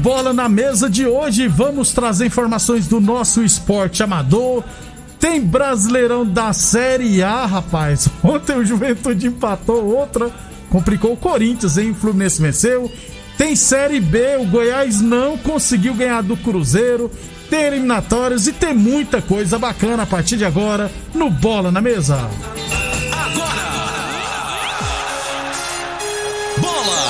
Bola na Mesa de hoje, vamos trazer informações do nosso esporte amador. Tem Brasileirão da Série A, rapaz. Ontem o Juventude empatou outra, complicou o Corinthians, hein? O Fluminense venceu. Tem Série B, o Goiás não conseguiu ganhar do Cruzeiro. Tem eliminatórias e tem muita coisa bacana a partir de agora no Bola na Mesa.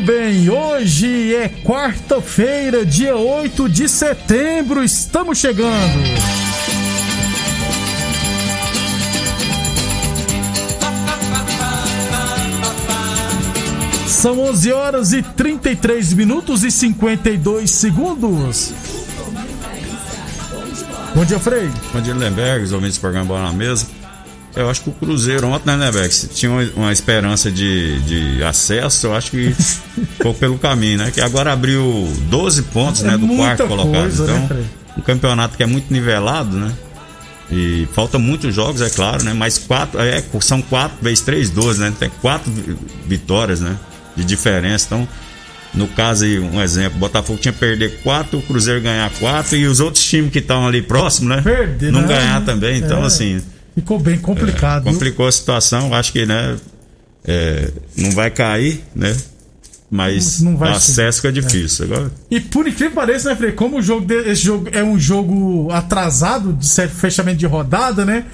Muito bem, hoje é quarta-feira, dia 8 de setembro, estamos chegando. São 11 horas e 33 minutos e 52 segundos. Bom dia, Frei. Bom dia, Lemberg, os ouvintes do programa Bola na Mesa. Eu acho que o Cruzeiro ontem, né, Lemberg, se tinha uma, esperança de, de acesso, eu acho que ficou pelo caminho, né? Que agora abriu 12 pontos, É né, do quarto colocado. coisa, né, então, Frei? um campeonato que é muito nivelado, né? E falta muitos jogos, é claro, né? Mas quatro, é, são quatro vezes três, 12, né? Tem quatro vi- vitórias, né? De diferença. Então, no caso aí, um exemplo, o Botafogo tinha perder quatro, o Cruzeiro ganhar quatro e os outros times que estão ali próximos, né? Perder, não né? ganhar também. Então, É. assim, Ficou bem complicado. viu? complicou a situação. Acho que, né? é, não vai cair, né? Mas Não vai o acesso é difícil. Agora, E por incrível que pareça, né, Frei? Como o jogo de- esse jogo é um jogo atrasado de fechamento de rodada, né?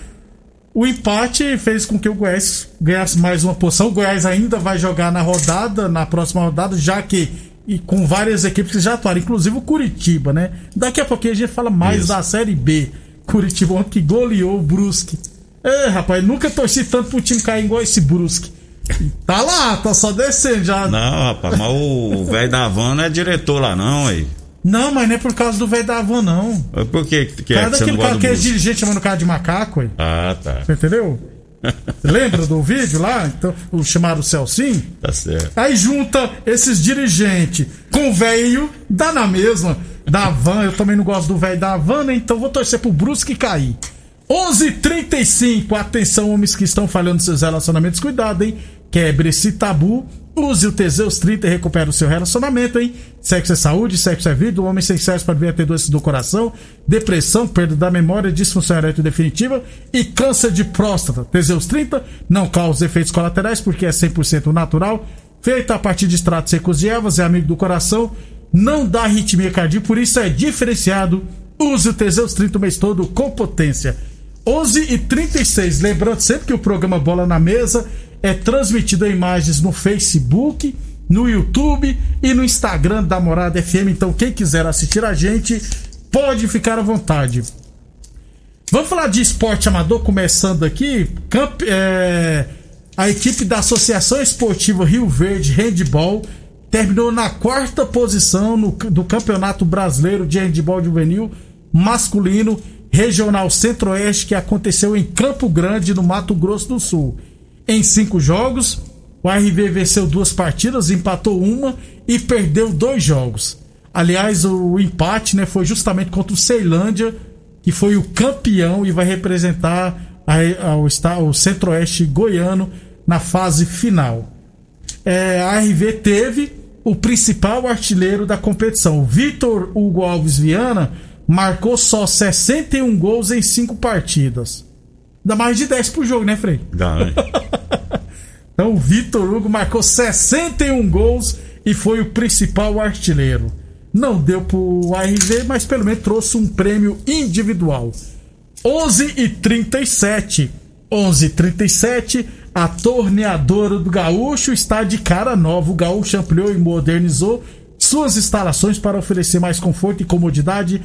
O empate fez com que o Goiás ganhasse mais uma posição. O Goiás ainda vai jogar na rodada, na próxima rodada, já que e com várias equipes que já atuaram, inclusive o Curitiba, né? Daqui a pouquinho a gente fala mais Isso. da Série B. Curitiba ontem que goleou o Brusque. É, rapaz, nunca torci tanto pro time cair igual esse Brusque. Tá lá, tá só descendo já. não, rapaz, mas o velho da van não é diretor lá, não, aí. Não, mas não é por causa do velho da van, não. Por que, que é que você não cara que é dirigente chamando o cara de macaco, aí. Ah, tá. Você entendeu? Lembra do vídeo lá? Então, o chamaram o Celcinho? Tá certo. Aí junta esses dirigentes com o velho, dá na mesma, da van. Eu também não gosto do velho da van, né? Então vou torcer pro Brusque cair. 11:35 Atenção, homens que estão falhando seus relacionamentos. Cuidado, hein? Quebre esse tabu. Use o Teseus 30 e recupera o seu relacionamento, hein? Sexo é saúde, sexo é vida. O homem sem sexo pode vir a ter doenças do coração, depressão, perda da memória, disfunção erétil definitiva e câncer de próstata. Teseus 30 não causa efeitos colaterais porque é 100% natural. Feito a partir de extratos secos de ervas, é amigo do coração, não dá arritmia cardíaca, por isso é diferenciado. Use o Teseus 30 o mês todo com potência. 11 e 36 Lembrando sempre que o programa Bola na Mesa é transmitido em imagens no Facebook, no YouTube e no Instagram da Morada FM. Então, quem quiser assistir a gente, pode ficar à vontade. Vamos falar de esporte amador, começando aqui. É, a equipe da Associação Esportiva Rio Verde Handball terminou na quarta posição no- do Campeonato Brasileiro de Handball Juvenil Masculino Regional Centro-Oeste, que aconteceu em Campo Grande, no Mato Grosso do Sul. Em cinco jogos, o RV venceu duas partidas, empatou uma e perdeu dois jogos. Aliás, o empate né, foi justamente contra o Ceilândia, que foi o campeão e vai representar a- a- o, o Centro-Oeste goiano na fase final. É, a RV teve o principal artilheiro da competição. O Vitor Hugo Alves Viana marcou só 61 gols em 5 partidas. Dá mais de 10 por jogo, né, Frei? Dá, né? Então o Vitor Hugo marcou 61 gols e foi o principal artilheiro. Não deu pro ARV, mas pelo menos trouxe um prêmio individual. 11 e 37. 11 e 37. A torneadora do Gaúcho está de cara nova. O Gaúcho ampliou e modernizou suas instalações para oferecer mais conforto e comodidade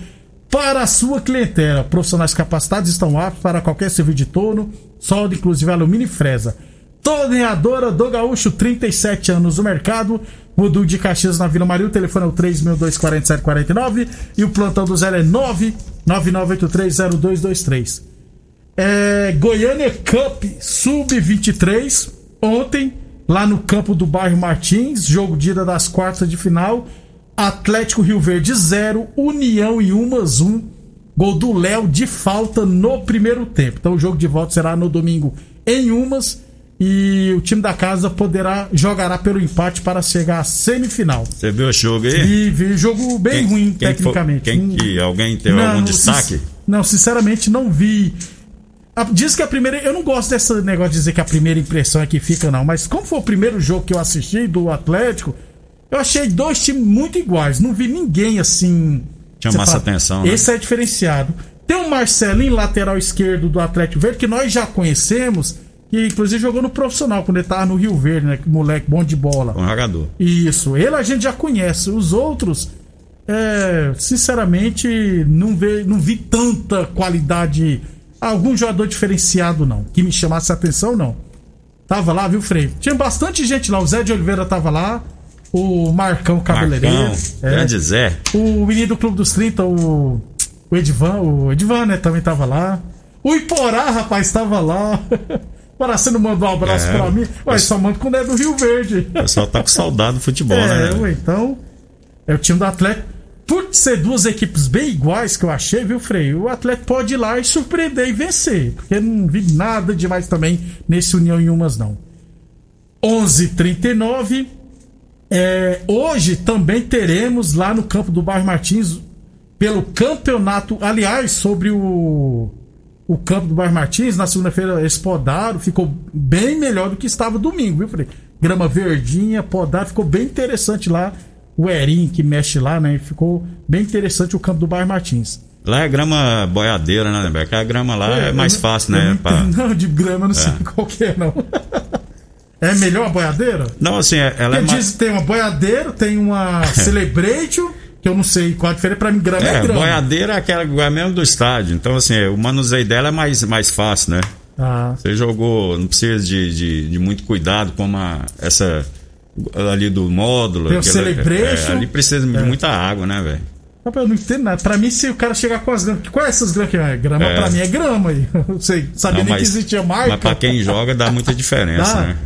para a sua clientela. Profissionais capacitados estão aptos para qualquer serviço de torno, solda, inclusive alumínio e fresa. Torneadora do Gaúcho, 37 anos no mercado. Mudu de Caxias na Vila Maria. O telefone é o 3.24749 e o plantão do zero é 999830223. É, Goiânia Cup Sub-23. Ontem, lá no campo do bairro Martins, jogo de ida das quartas de final. Atlético Rio Verde 0, União e Umas 1. Gol do Léo de falta no primeiro tempo. Então o jogo de volta será no domingo em Umas. E o time da casa poderá jogará pelo empate para chegar à semifinal. Você viu o jogo aí? E vi jogo bem ruim quem tecnicamente. foi- quem que, alguém teve algum destaque? não, sinceramente não vi. Diz que a primeira. Eu não gosto desse negócio de dizer que a primeira impressão é que fica, não. Mas como foi o primeiro jogo que eu assisti do Atlético, eu achei dois times muito iguais. Não vi ninguém assim. Massa atenção, né? Esse é diferenciado. Tem o Marcelinho, lateral esquerdo do Atlético Verde, que nós já conhecemos, que inclusive jogou no profissional quando ele tava no Rio Verde, né? Que moleque bom de bola. Um jogador. Isso, ele a gente já conhece. Os outros, é, sinceramente, não, vê, não vi tanta qualidade. Algum jogador diferenciado, não. Que me chamasse a atenção, não. Tava lá, viu, Frei? Tinha bastante gente lá. O Zé de Oliveira tava lá. O Marcão Cabeleireiro. Marcão, é, grande Zé. o menino do Clube dos 30, o. O Edvan, o Edvan, né, também tava lá. O Iporá, rapaz, tava lá. Para você não mandou um abraço É, pra mim? Ué, mas- só manda quando é do Rio Verde. O pessoal tá com saudade do futebol, É, né? ué, então. É o time do Atlético. Por ser duas equipes bem iguais que eu achei, viu, Frei? O Atlético pode ir lá e surpreender e vencer. Porque não vi nada demais também nesse União em Umas, não. 11:39 é, Hoje também teremos lá no campo do Bairro Martins, pelo campeonato. Aliás, sobre o. O campo do Bairro Martins, na segunda-feira eles podaram, ficou bem melhor do que estava domingo, viu, Frei? Grama verdinha, podado, ficou bem interessante lá. O Erim que mexe lá, né? Ficou bem interessante o campo do Bairro Martins. Lá é grama boiadeira, né, Beca? A grama lá é, eu mais não- fácil, né? Não, pra- não, de grama eu não sei É. qual que é, não. É melhor a boiadeira? Não, assim, é- ela é Porque mais. diz que tem uma boiadeira, tem uma Celebration, que eu não sei qual a diferença. Pra mim, grama é, É, grama. boiadeira é aquela é mesmo do estádio. Então, assim, o manuseio dela é mais, mais fácil, né? Ah, Você jogou, não precisa de, de, de muito cuidado como a, essa ali do módulo. Tem o Celebration. é, ali precisa de muita água, né, velho? rapaz, eu não entendo nada. Pra mim, se o cara chegar com as gramas. Qual é essas gramas que é? Grama É. pra mim é grama aí. Não sei, sabia Não, nem mas- que existia marca. Mas pra quem joga dá muita diferença, Dá? né?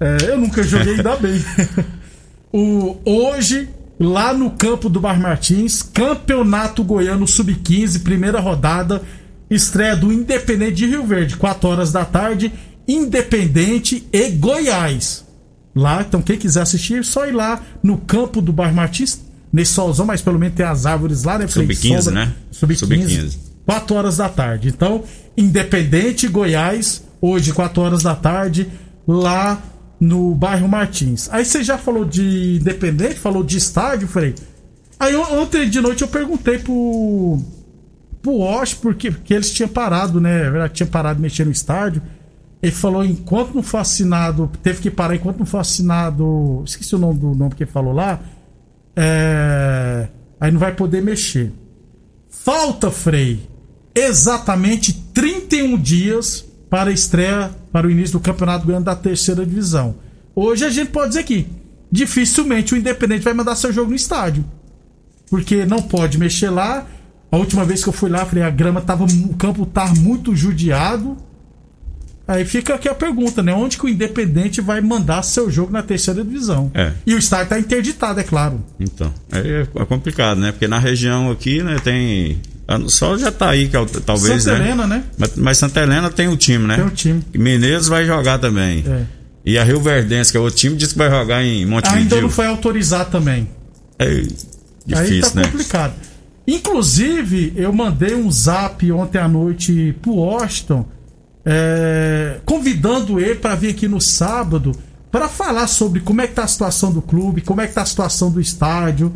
É, eu nunca joguei, ainda bem. O, hoje, lá no campo do Bar Martins, Campeonato Goiano Sub-15, primeira rodada, estreia do Independente de Rio Verde, 4 horas da tarde, Independente e Goiás. Lá, então quem quiser assistir, é só ir lá no campo do Bar Martins, nesse solzão, mas pelo menos tem as árvores lá, né? Frei? Sub-15, Sombra. né? Sub-15. Sub-15. 4 horas da tarde. Então, Independente Goiás, hoje, 4 horas da tarde, lá no bairro Martins. Aí você já falou de Independente, falou de estádio, Frei. Aí on- ontem de noite eu perguntei pro. pro Osh, porque, porque eles tinham parado, né? Tinha parado de mexer no estádio. Ele falou, enquanto não for assinado, teve que parar enquanto não for assinado. Esqueci o nome do nome que ele falou lá. É, aí não vai poder mexer. Falta, Frei, exatamente 31 dias para a estreia para o início do Campeonato Goiano da terceira divisão. Hoje a gente pode dizer que dificilmente o Independente vai mandar seu jogo no estádio. Porque não pode mexer lá. A última vez que eu fui lá, falei, a grama tava. O campo tá muito judiado. Aí fica aqui a pergunta, né? Onde que o Independente vai mandar seu jogo na terceira divisão? É. E o estádio tá interditado, é claro. Então, é, é complicado, né? Porque na região aqui, né, tem. Só já tá aí, que é talvez, Santa né? Helena, né? Mas, mas Santa Helena tem o time, né? Tem o time. E Mineiros vai jogar também. É. E a Rio Verdense, que é outro time, disse que vai jogar em Ainda Montevideo. não foi autorizado também. É Aí difícil, tá né? complicado. Inclusive, eu mandei um zap ontem à noite pro Washington, é, convidando ele para vir aqui no sábado para falar sobre como é que tá a situação do clube, como é que tá a situação do estádio,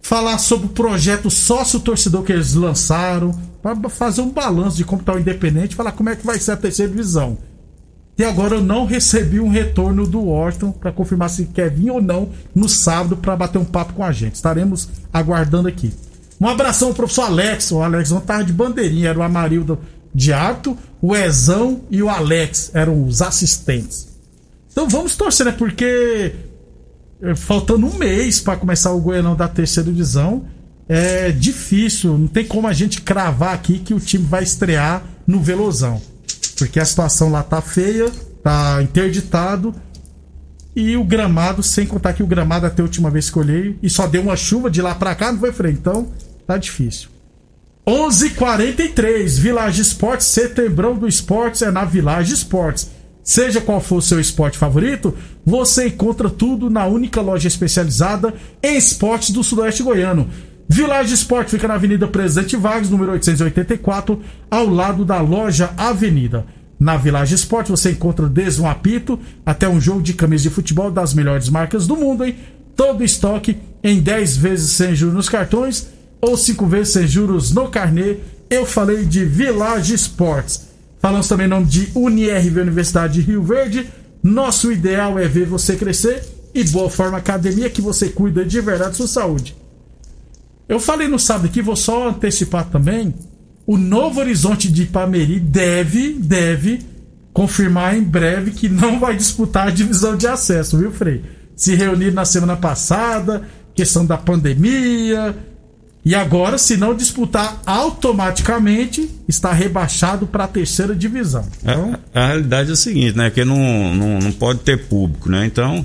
falar sobre o projeto sócio-torcedor que eles lançaram, para fazer um balanço de como tá o Independente, falar como é que vai ser a terceira divisão. E agora eu não recebi um retorno do Washington para confirmar se quer vir ou não no sábado para bater um papo com a gente. Estaremos aguardando aqui. Um abração ao professor Alex. O Alex não tava de bandeirinha, era o Amarildo de Arto, o Ezão e o Alex eram os assistentes. Então vamos torcer, né? Porque é, faltando um mês para começar o Goianão da terceira divisão, é difícil, não tem como a gente cravar aqui que o time vai estrear no Velozão. Porque a situação lá tá feia, tá interditado. E o gramado, sem contar que o gramado até a última vez que eu olhei, e só deu uma chuva de lá pra cá, não foi frente. Então, tá difícil. 11:43 Village Esportes, setembrão do esportes é na Village Esportes. Seja qual for o seu esporte favorito, você encontra tudo na única loja especializada em esportes do Sudoeste Goiano. Village Esporte fica na Avenida Presidente Vargas, número 884, ao lado da loja Avenida. Na Village Esporte você encontra desde um apito até um jogo de camisa de futebol das melhores marcas do mundo, hein? Todo estoque em 10 vezes sem juros nos cartões ou 5 vezes sem juros no carnê. Eu falei de Village Esportes. Falamos também em nome de UniRV Universidade de Rio Verde. Nosso ideal é ver você crescer e Boa Forma Academia que você cuida de verdade da sua saúde. Eu falei no sábado aqui, vou só antecipar também. O Novo Horizonte de Ipameri deve, deve confirmar em breve que não vai disputar a divisão de acesso, viu, Frei? Se reuniram na semana passada, questão da pandemia. E agora, se não disputar automaticamente, está rebaixado para a terceira divisão. Então, A, a realidade é o seguinte, né? Que não, não, não pode ter público, né? Então,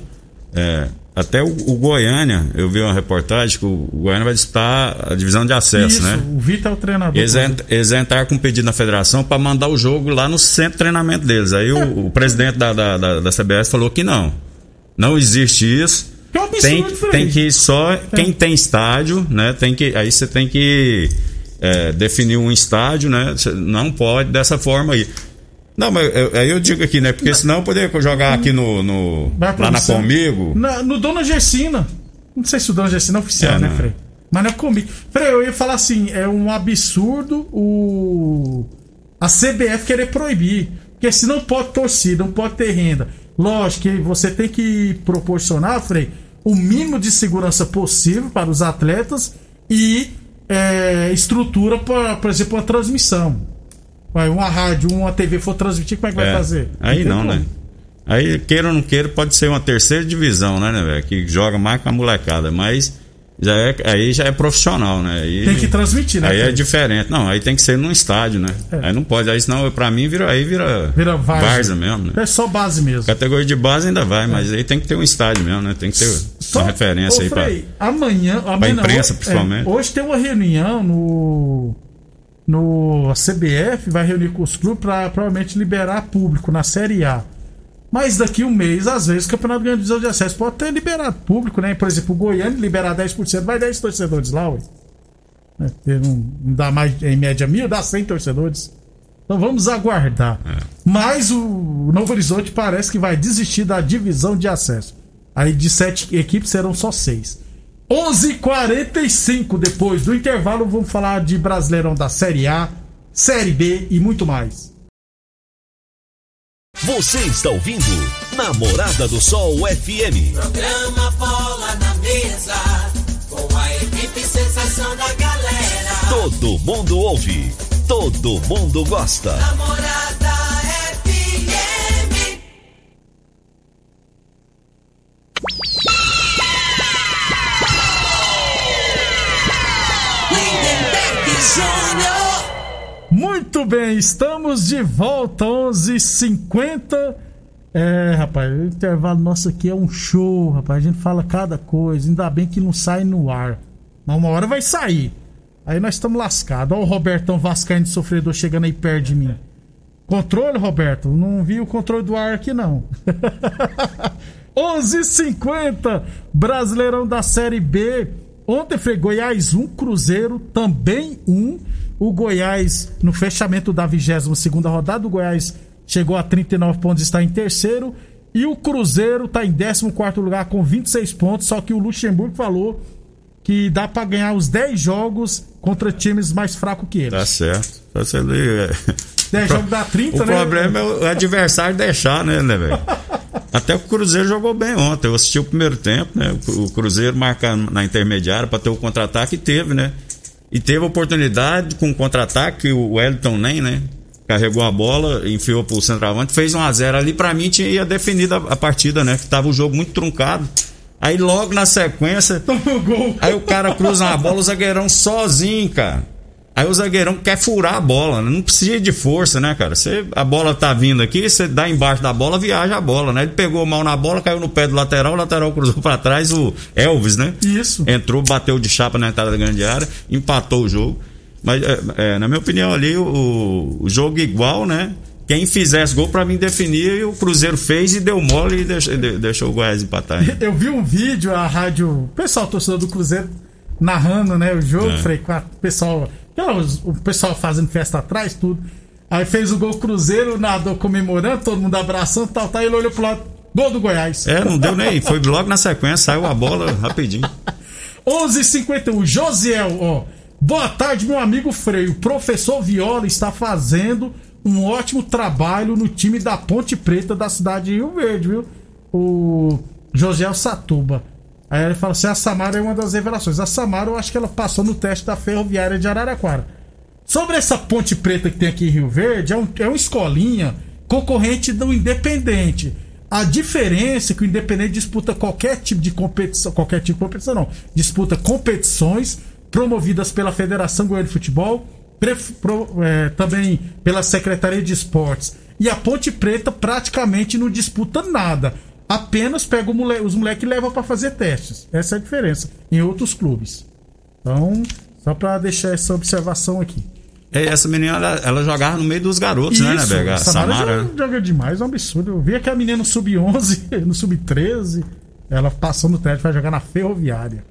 é, até o, o Goiânia, eu vi uma reportagem que o, o Goiânia vai disputar a divisão de acesso, isso, né? o Vitor é o treinador. Eles, ent, eles entraram com um pedido na federação para mandar o jogo lá no centro de treinamento deles. Aí o, o presidente da, da, da, da CBS falou que não. Não existe isso. É um absurdo, Tem, tem que só quem tem estádio, né? Tem que aí você tem que é, definir um estádio, né? Cê não pode dessa forma aí. Não, mas aí eu digo aqui, né? Porque senão eu poderia jogar aqui no, no lá na comigo. Na- no Dona Gersina. Não sei se o Dona Gersina é oficial, É, né, não. Frei? Mas não é comigo. Frei, eu ia falar assim: é um absurdo o. A CBF querer proibir. Porque se não pode torcida, não pode ter renda. Lógico que você tem que proporcionar, Frei, o mínimo de segurança possível para os atletas e é, estrutura para, por exemplo, a transmissão. Vai, uma rádio, uma TV for transmitir, como é que vai É, fazer? Aí não, como. né? Aí, queira ou não queira, pode ser uma terceira divisão, né, né, velho? Que joga mais com a molecada, mas já é, aí já é profissional, né? Aí, Tem que transmitir, né? Aí é diferente. Não, aí tem que ser num estádio, né? É. Aí não pode. Aí senão, pra mim, vira, aí vira, Vira várzea. várzea mesmo, né? É só base mesmo. Categoria de base ainda vai, mas aí tem que ter um estádio mesmo, né? Tem que ter uma referência Ô, aí pra. Frei, amanhã, amanhã não, imprensa, hoje- principalmente. é, hoje tem uma reunião no no a CBF vai reunir com os clubes para provavelmente liberar público na Série A. Mas daqui um mês, às vezes, o Campeonato Grande Divisão de Acesso pode ter liberado público, né? Por exemplo, o Goiânia liberar 10%, vai 10 torcedores lá, ué. É, porque não, não dá mais, em média, mil, dá 100 torcedores. Então vamos aguardar. Mas o Novo Horizonte parece que vai desistir da divisão de acesso. Aí de sete equipes serão só seis. 11:45 depois do intervalo vamos falar de Brasileirão da Série A, Série B e muito mais. Você está ouvindo Namorada do Sol FM. Programa Bola na Mesa, com a equipe sensação da galera. Todo mundo ouve, todo mundo gosta. Namorada Bem, estamos de volta, 11h50. É, rapaz, o intervalo nosso aqui é um show, rapaz. A gente fala cada coisa, ainda bem que não sai no ar. Mas uma hora vai sair. Aí nós estamos lascados. Olha o Robertão Vascaíno sofredor chegando aí perto de mim. Controle, Roberto? Não vi o controle do ar aqui, não. 11:50 Brasileirão da Série B. Ontem foi Goiás 1, Cruzeiro também 1. O Goiás, no fechamento da 22 rodada, o Goiás chegou a 39 pontos e está em terceiro. E o Cruzeiro está em 14 lugar com 26 pontos. Só que o Luxemburgo falou que dá para ganhar os 10 jogos contra times mais fracos que eles. Tá certo. Tá certo. É. 10 jogos dá 30, O né? problema é o adversário deixar, né, né, velho? Até o Cruzeiro jogou bem ontem. Eu assisti o primeiro tempo, né? O Cruzeiro marcando na intermediária para ter o contra-ataque e teve, né? E teve oportunidade com o contra-ataque, o Wellington nem, né? Carregou a bola, enfiou pro centroavante, fez 1 a 0 ali. Pra mim tinha definido a, a partida, né? Que tava o jogo muito truncado. Aí logo na sequência, Toma o gol. Aí o cara cruza uma bola, o zagueirão sozinho, cara. Aí o zagueirão quer furar a bola, né? não precisa de força, né, cara? Você, a bola tá vindo aqui, você dá embaixo da bola, viaja a bola, né? Ele pegou mal na bola, caiu no pé do lateral, o lateral cruzou pra trás, o Elvis, né? Isso. Entrou, bateu de chapa na entrada da grande área, empatou o jogo. Mas, é, é, na minha opinião, ali, o, o jogo igual, né? Quem fizesse gol pra mim definia e o Cruzeiro fez e deu mole e deixou, de- deixou o Goiás empatar. né? Eu vi um vídeo, a rádio. O pessoal torcedor do Cruzeiro narrando, né? O jogo, É. falei, o pessoal. O pessoal fazendo festa atrás, tudo. Aí fez o gol Cruzeiro, nadou comemorando, todo mundo abraçando, tal, tal. Ele olhou pro lado. Gol do Goiás. É, não deu nem. Foi logo na sequência, saiu a bola rapidinho. 11:51 Josiel, ó. Boa tarde, meu amigo Freio. O professor Viola está fazendo um ótimo trabalho no time da Ponte Preta da cidade de Rio Verde, viu? O Josiel Satuba. Aí ele fala assim: a Samara é uma das revelações. A Samara, eu acho que ela passou no teste da ferroviária de Araraquara. Sobre essa Ponte Preta que tem aqui em Rio Verde, é, um, é uma escolinha concorrente do Independente. A diferença é que o Independente disputa qualquer tipo de competição, qualquer tipo de competição não, disputa competições promovidas pela Federação Goiana de Futebol, pro- é, também pela Secretaria de Esportes. E a Ponte Preta praticamente não disputa nada. Apenas pega o mole- os moleques e leva para fazer testes. Essa é a diferença em outros clubes. Então, só para deixar essa observação aqui. É, essa menina, ela, ela jogava no meio dos garotos, né, né, Bega? Samara, Samara. joga, joga demais, é um absurdo. Eu vi que a menina no sub-11, no sub-13, ela passou no teste, vai jogar na Ferroviária.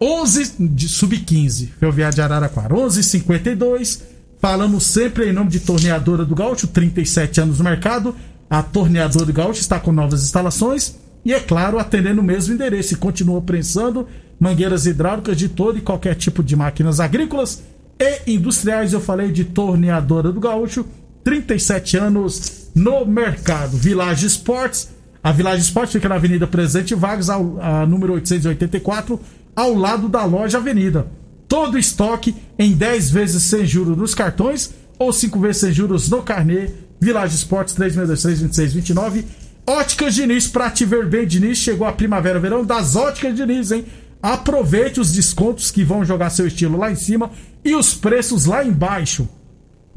11 de sub-15, Ferroviária de Araraquara. 11:52. Falamos sempre em nome de Torneadora do Gaúcho, 37 anos no mercado. A Torneadora do Gaúcho está com novas instalações e, é claro, atendendo o mesmo endereço. E continua prensando mangueiras hidráulicas de todo e qualquer tipo de máquinas agrícolas e industriais. Eu falei de Torneadora do Gaúcho, 37 anos no mercado. Village Esportes. A Village Esportes fica na Avenida Presidente Vargas, ao, a número 884, ao lado da loja Avenida. Todo estoque em 10 vezes sem juros nos cartões ou 5 vezes sem juros no carnê. Village Esportes 3623-2629. Óticas Diniz, pra te ver bem, Diniz. Chegou a primavera-verão das Óticas Diniz, hein? Aproveite os descontos que vão jogar seu estilo lá em cima e os preços lá embaixo.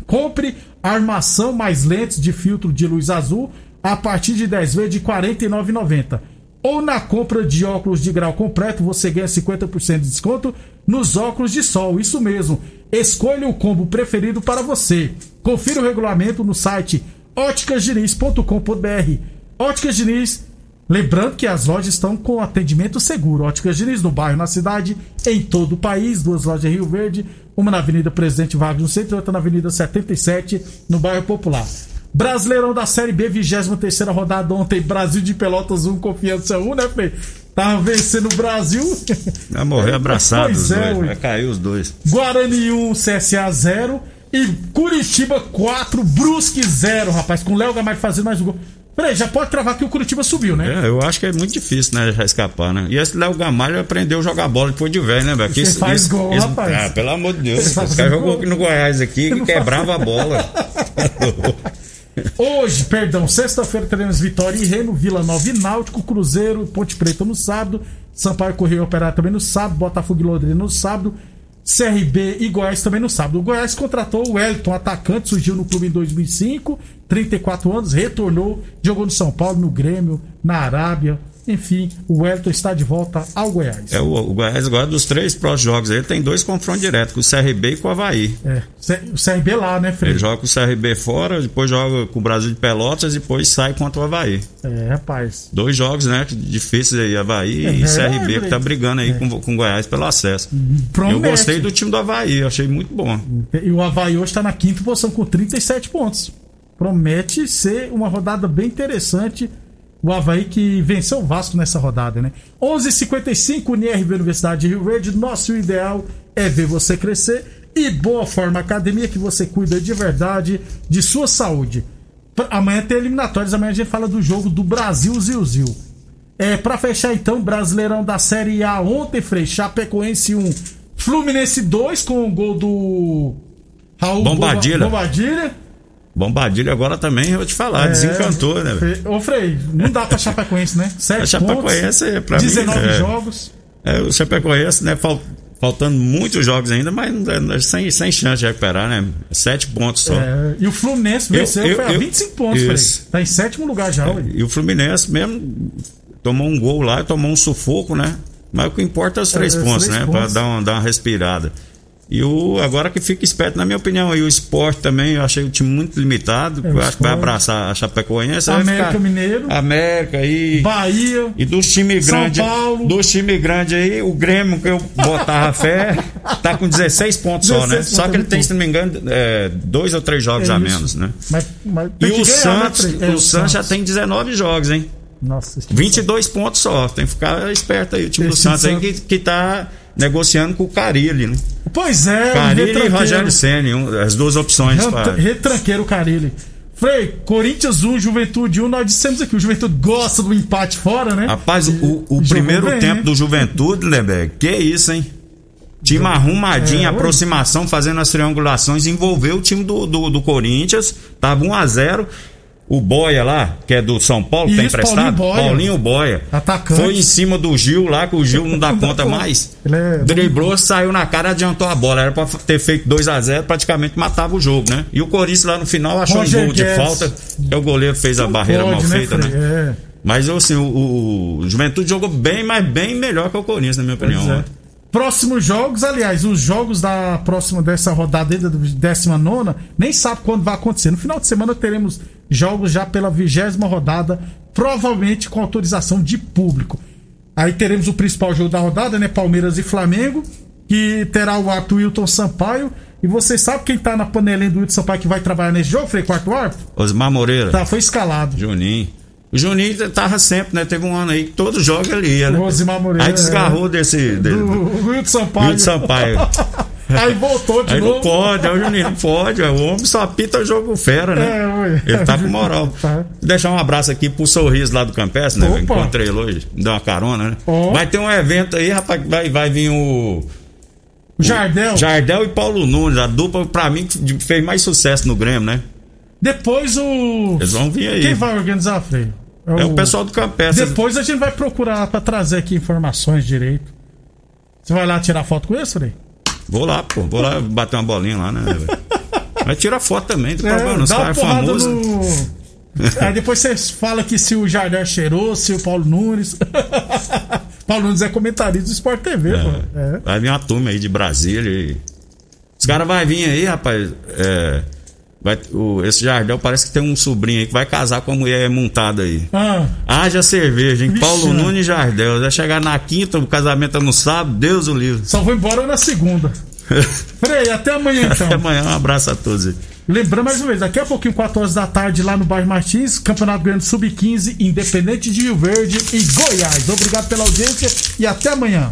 Compre armação mais lentes de filtro de luz azul a partir de 10 vezes de R$ 49,90. Ou na compra de óculos de grau completo, você ganha 50% de desconto nos óculos de sol. Isso mesmo. Escolha o combo preferido para você. Confira o regulamento no site óticasdiniz.com.br. Óticas Diniz, lembrando que as lojas estão com atendimento seguro. Óticas Diniz no bairro, na cidade, em todo o país. Duas lojas em Rio Verde, uma na Avenida Presidente Vargas no centro e outra na Avenida 77, no bairro Popular. Brasileirão da Série B, 23 rodada ontem, Brasil de Pelotas 1, Confiança 1, né, Fê? Tava vencendo o Brasil. Vai morrer abraçado Pois os é, dois. ui. Vai cair os dois. Guarani 1, CSA 0 e Curitiba 4, Brusque 0, rapaz, com o Léo Gamalho fazendo mais um gol. Peraí, já pode travar que o Curitiba subiu, né? É, eu acho que é muito difícil, né, já escapar, né? E esse Léo Gamalho aprendeu a jogar bola depois de velho, né, velho? Que Você faz gol, rapaz. Ah, pelo amor de Deus. Faz Esse cara jogou aqui no Goiás aqui não quebrava a bola. Hoje, perdão, sexta-feira teremos Vitória e Remo, Vila Nova e Náutico, Cruzeiro, Ponte Preta no sábado, Sampaio Correio Operário também no sábado, Botafogo e Londrina no sábado, CRB e Goiás também no sábado. O Goiás contratou o Wellington, atacante, surgiu no clube em 2005, 34 anos, retornou, jogou no São Paulo, no Grêmio, na Arábia. Enfim, o Wellington está de volta ao Goiás. É, o, o Goiás agora dos três próximos jogos ele tem dois confrontos diretos, com o CRB e com o Havaí. É, o CRB lá, né, Ele Freire? joga com o CRB fora, depois joga com o Brasil de Pelotas e depois sai contra o Havaí. É, rapaz. Dois jogos, né? difíceis aí, Havaí É e CRB, que tá Fred. brigando aí com, com o Goiás pelo acesso. Promete. Eu gostei do time do Havaí, achei muito bom. E o Havaí hoje está na quinta posição com 37 pontos. Promete ser uma rodada bem interessante. O Havaí que venceu o Vasco nessa rodada, né? 11:55 h 55 UNIRV Universidade de Rio Verde. Nosso ideal é ver você crescer. E Boa Forma Academia, que você cuida de verdade de sua saúde. Amanhã tem eliminatórias. Amanhã a gente fala do jogo do Brasil Zil-Zil. É, pra fechar então, Brasileirão da Série A ontem, Frei, Chapecoense 1, Fluminense 2 com o gol do Raul Bombadilha. Bomba- Bombadilha. Bombadilha agora também, eu vou te falar, desencantou, né? Frei- Ô, Frei, não dá pra Chapecoense, né? 7 A Chapecoense, pontos, pra mim, 19 é- jogos. É, o Chapecoense, né? fal- faltando muitos jogos ainda, mas não dá- sem, sem chance de recuperar, né? Sete pontos só. É, e o Fluminense Eu- venceu, eu- foi a eu- 25 pontos, Isso. Frei. Tá em sétimo lugar já, ué. E o Fluminense mesmo tomou um gol lá, tomou um sufoco, né? Mas o que importa é os três É, os pontos, três né? pontos. Pra dar uma, dar uma respirada. E o, agora que fica esperto, na minha opinião, aí o esporte também, eu achei o time muito limitado. É, o eu acho que vai abraçar a Chapecoense. América ficar- Mineiro. América e. Bahia. E dos times grandes. Dos times grandes aí, o Grêmio, que eu botava fé, tá com 16 pontos só, né? 16 Só que ele tem, se não me engano, é, dois ou três jogos É a menos, né? Mas, mas E o né, Santos? É, o Santos já tem 19 jogos, hein? Nossa, esse time 22 pontos só. Tem que ficar esperto aí. O time do Esse Santos aí Santos- que, que tá negociando com o Carilli, né? Pois é, o Carilli e retranqueiro. Rogério Senni, um- as duas opções. Retra- pra- Retranqueiro Carilli. Frei, Corinthians 1, Juventude 1, nós dissemos aqui, o Juventude gosta do empate fora, né? Rapaz, o, o primeiro bem, tempo né? do Juventude, Leber, que isso, hein? Time arrumadinho, É, aproximação, fazendo as triangulações, envolveu o time do, do, do Corinthians, tava 1 a 0 O Boia lá, que é do São Paulo, Isso, tem emprestado? Paulinho Boia. Paulinho Boia. Atacante. Foi em cima do Gil lá, que o Gil não dá conta mais. É- Driblou, saiu na cara, adiantou a bola. Era pra ter feito 2 a 0 praticamente matava o jogo, né? E o Corinthians lá no final achou Roger um gol de falta. É o goleiro fez a barreira Pode, mal feita, Frei? né? É. Mas assim, o, o- Juventude jogou bem, mas bem melhor que o Corinthians, na minha opinião. É. ontem. Próximos jogos, aliás, os jogos da próxima dessa rodada do 19, nem sabe quando vai acontecer. No final de semana teremos jogos já pela vigésima rodada, provavelmente com autorização de público. Aí teremos o principal jogo da rodada, né? Palmeiras e Flamengo, que terá o árbitro Wilton Sampaio. E você sabe quem tá na panelinha do Wilton Sampaio que vai trabalhar nesse jogo, Frei, quarto árbitro? Osmar Moreira, Tá, foi escalado. Juninho. O Juninho tava sempre, né? Teve um ano aí que todo jogo ele ia, né? O Osimar Moreira, Aí desgarrou desse. desse O Wilton Sampaio. Wilton Sampaio. Aí voltou de Aí novo. não pode, aí o Juninho não pode. O homem só apita o jogo fera, né? É. Ele tá com moral. Tá. Deixar um abraço aqui pro Sorriso lá do Campestre, né? Eu Opa. encontrei ele hoje, deu uma carona, né? Ó. Vai ter um evento aí, rapaz, vai, vai vir o. O Jardel. Jardel e Paulo Nunes, a dupla, pra mim, fez mais sucesso no Grêmio, né? Depois o. Eles vão vir aí. Quem vai organizar, Frei? É o pessoal do Campestre. Depois a gente vai procurar pra trazer aqui informações direito. Você vai lá tirar foto com isso, Frei? Vou lá, pô. Vou lá bater uma bolinha lá, né? velho? Mas tira foto também, não tem problema. É, Os caras famosos. no. Aí depois você fala que se o Jardel cheirou, se o Paulo Nunes. Paulo Nunes é comentarista do Sport TV, pô. É. Vai vir uma turma aí de Brasília. E... Os caras vão vir aí, rapaz. é, vai- o- esse Jardel parece que tem um sobrinho aí que vai casar com a mulher montada aí. Ah, Haja cerveja, hein? Vixe, Paulo né? Nunes e Jardel. Vai chegar na quinta, o casamento é no sábado, Deus o livre. só vou embora na segunda. Frei, até amanhã então. Até amanhã, um abraço a todos aí. Lembrando mais uma vez, daqui a pouquinho, 4 horas da tarde, lá no bairro Martins, Campeonato Grande Sub-15, Independente de Rio Verde e Goiás. Obrigado pela audiência e até amanhã.